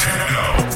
techno.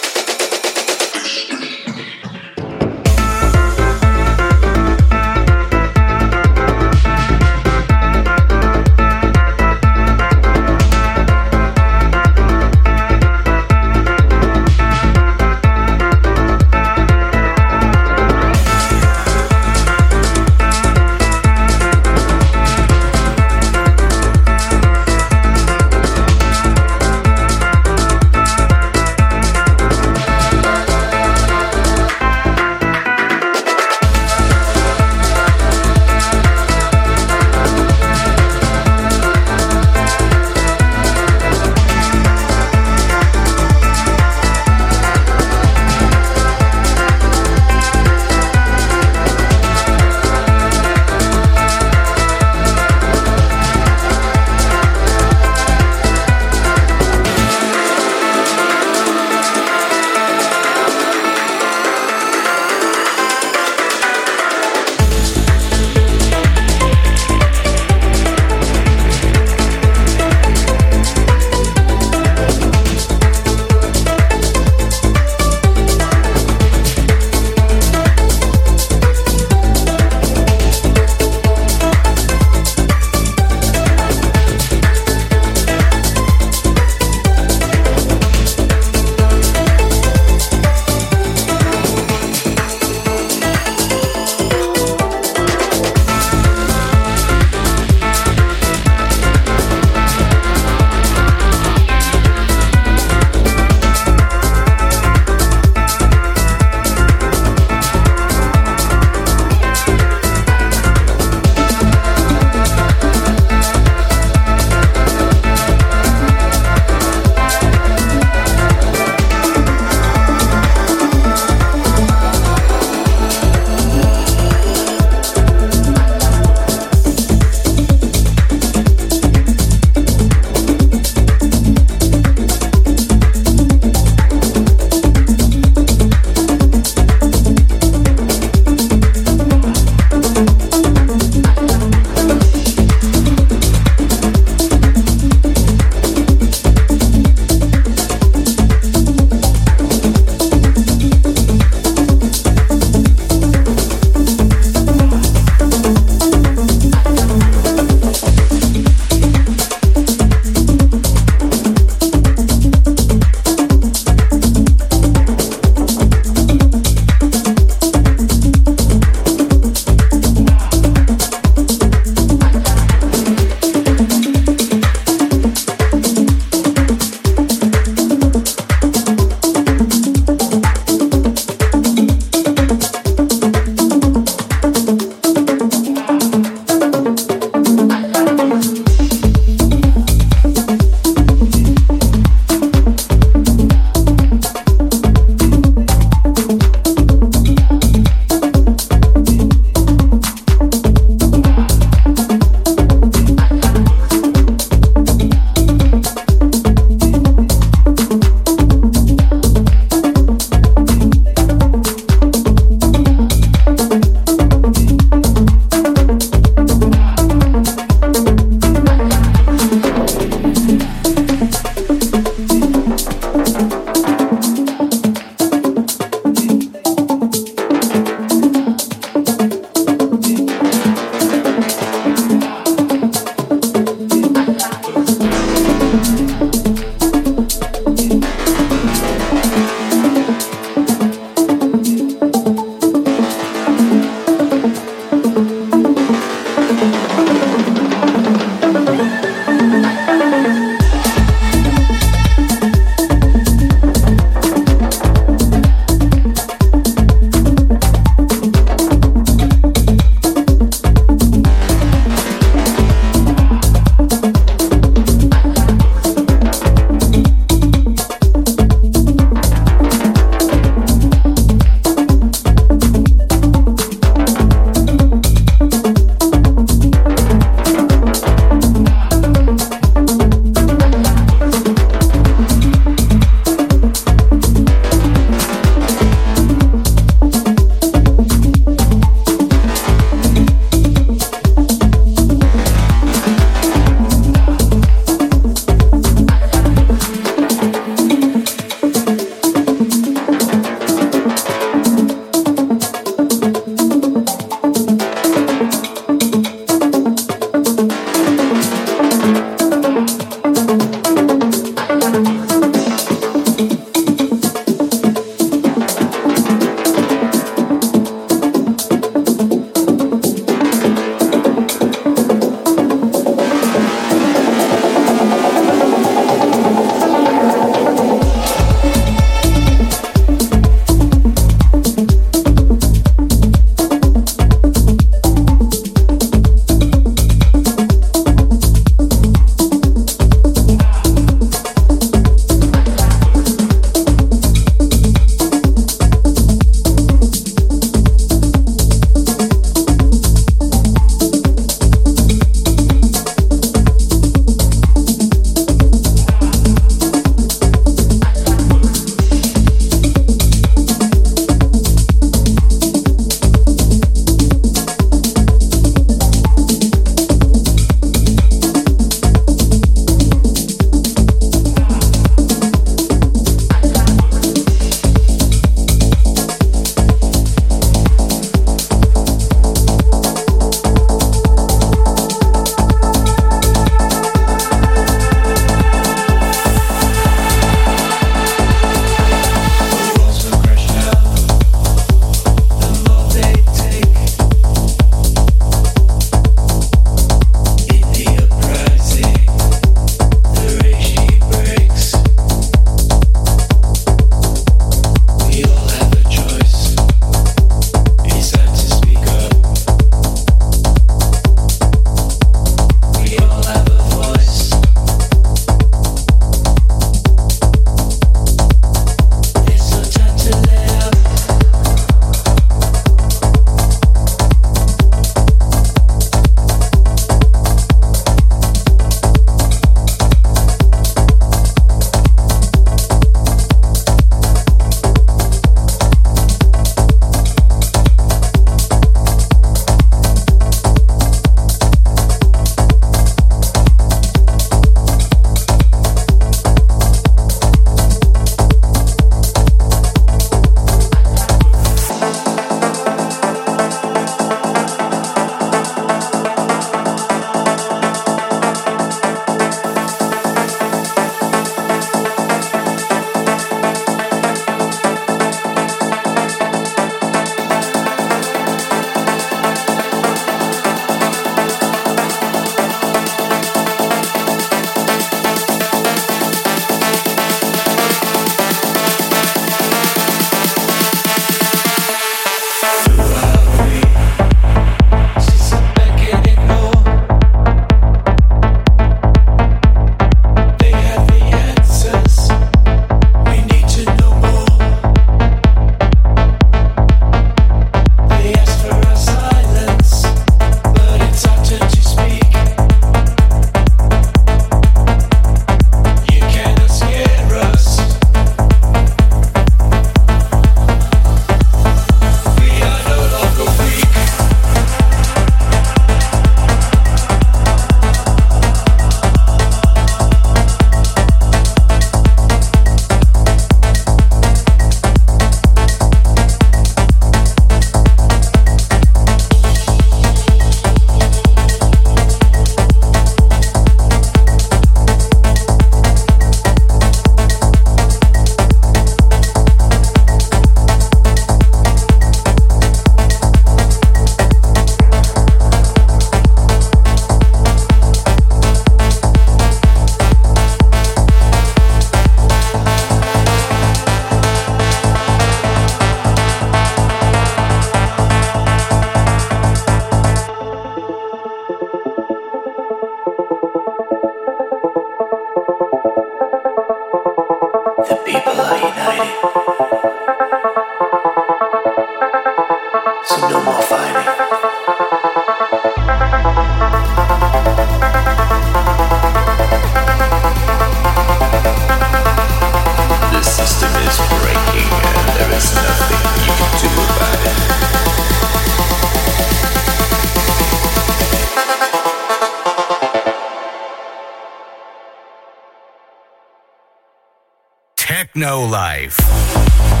Techno Life.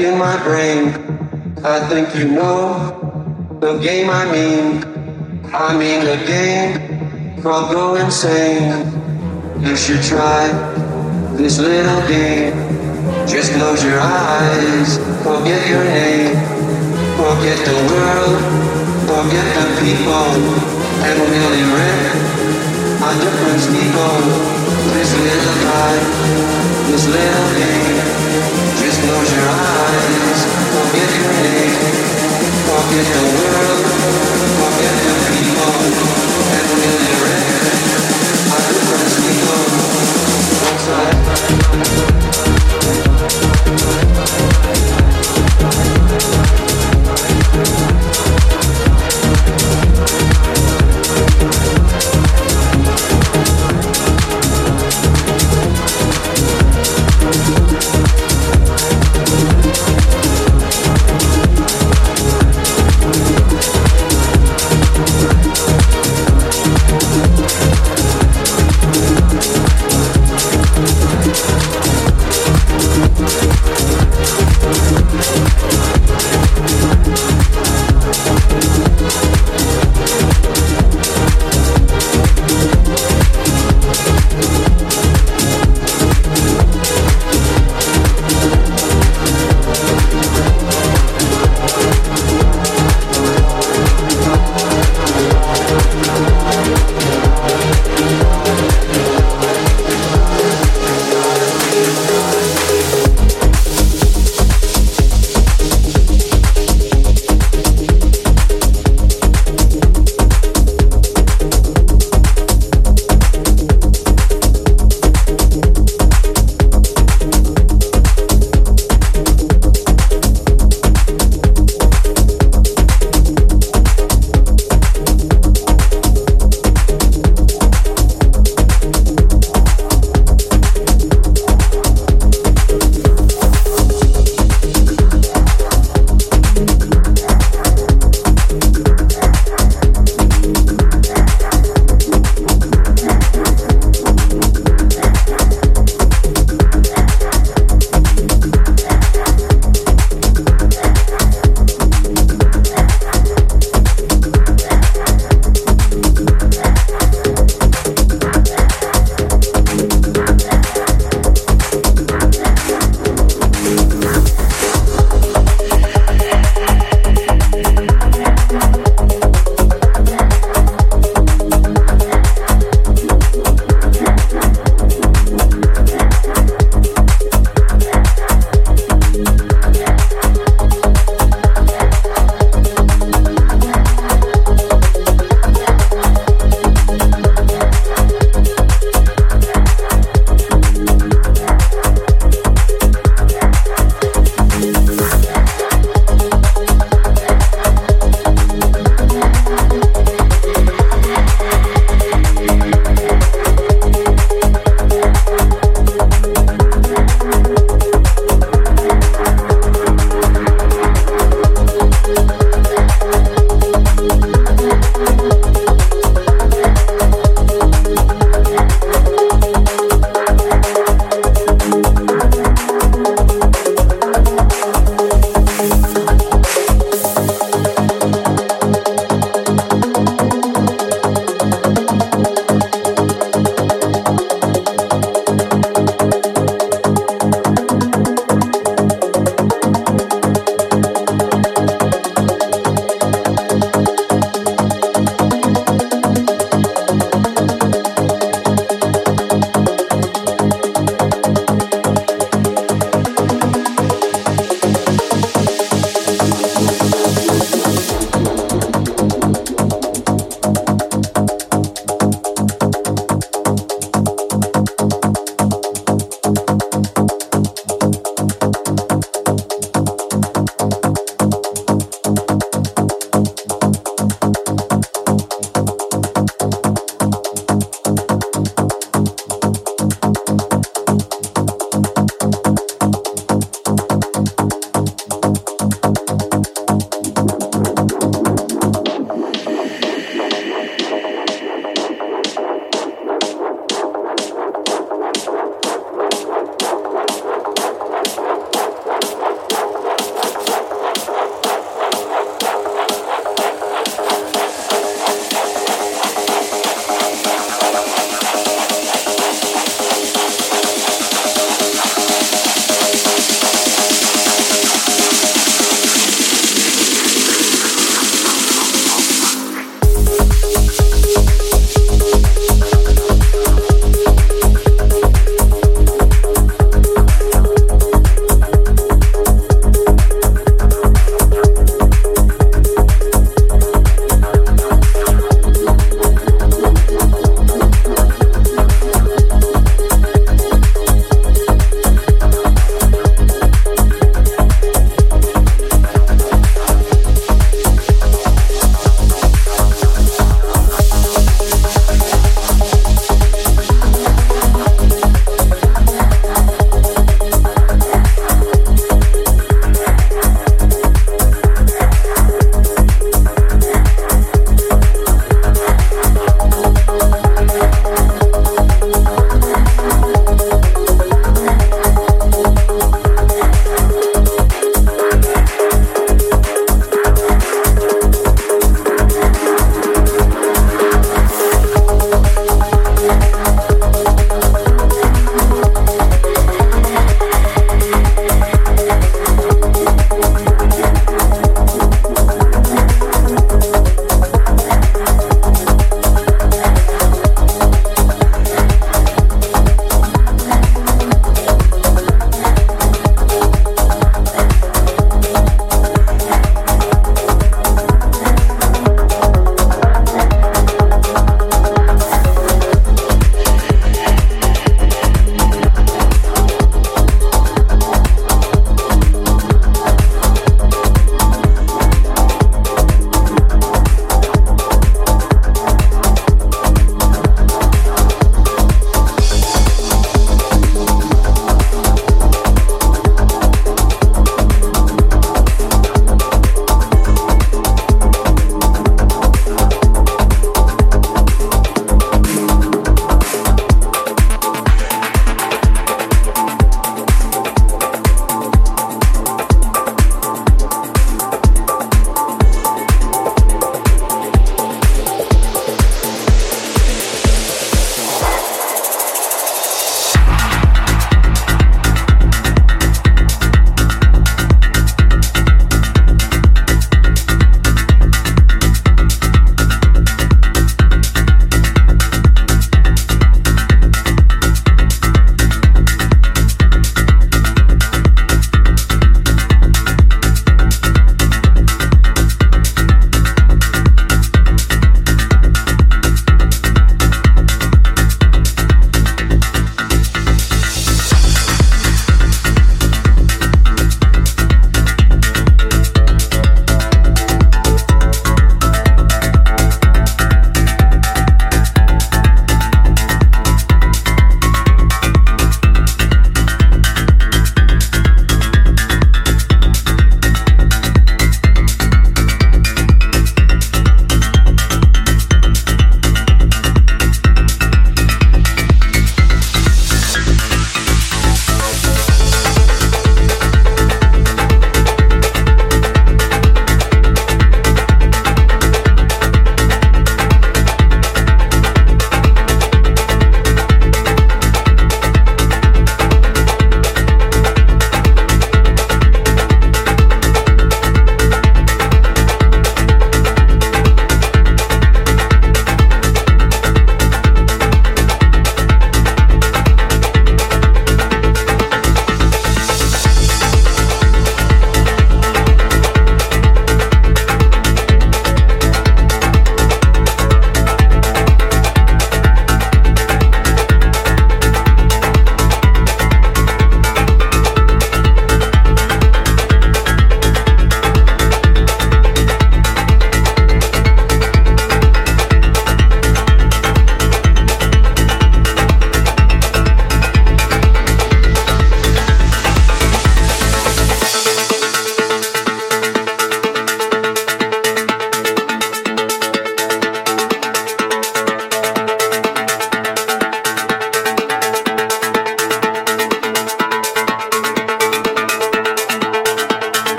In my brain. I think you know the game I mean. I mean the game called Go Insane. You should try this little game. Just close your eyes, forget your name, forget the world, forget the people, and we'll erect a different people. This little life, this little game. Forget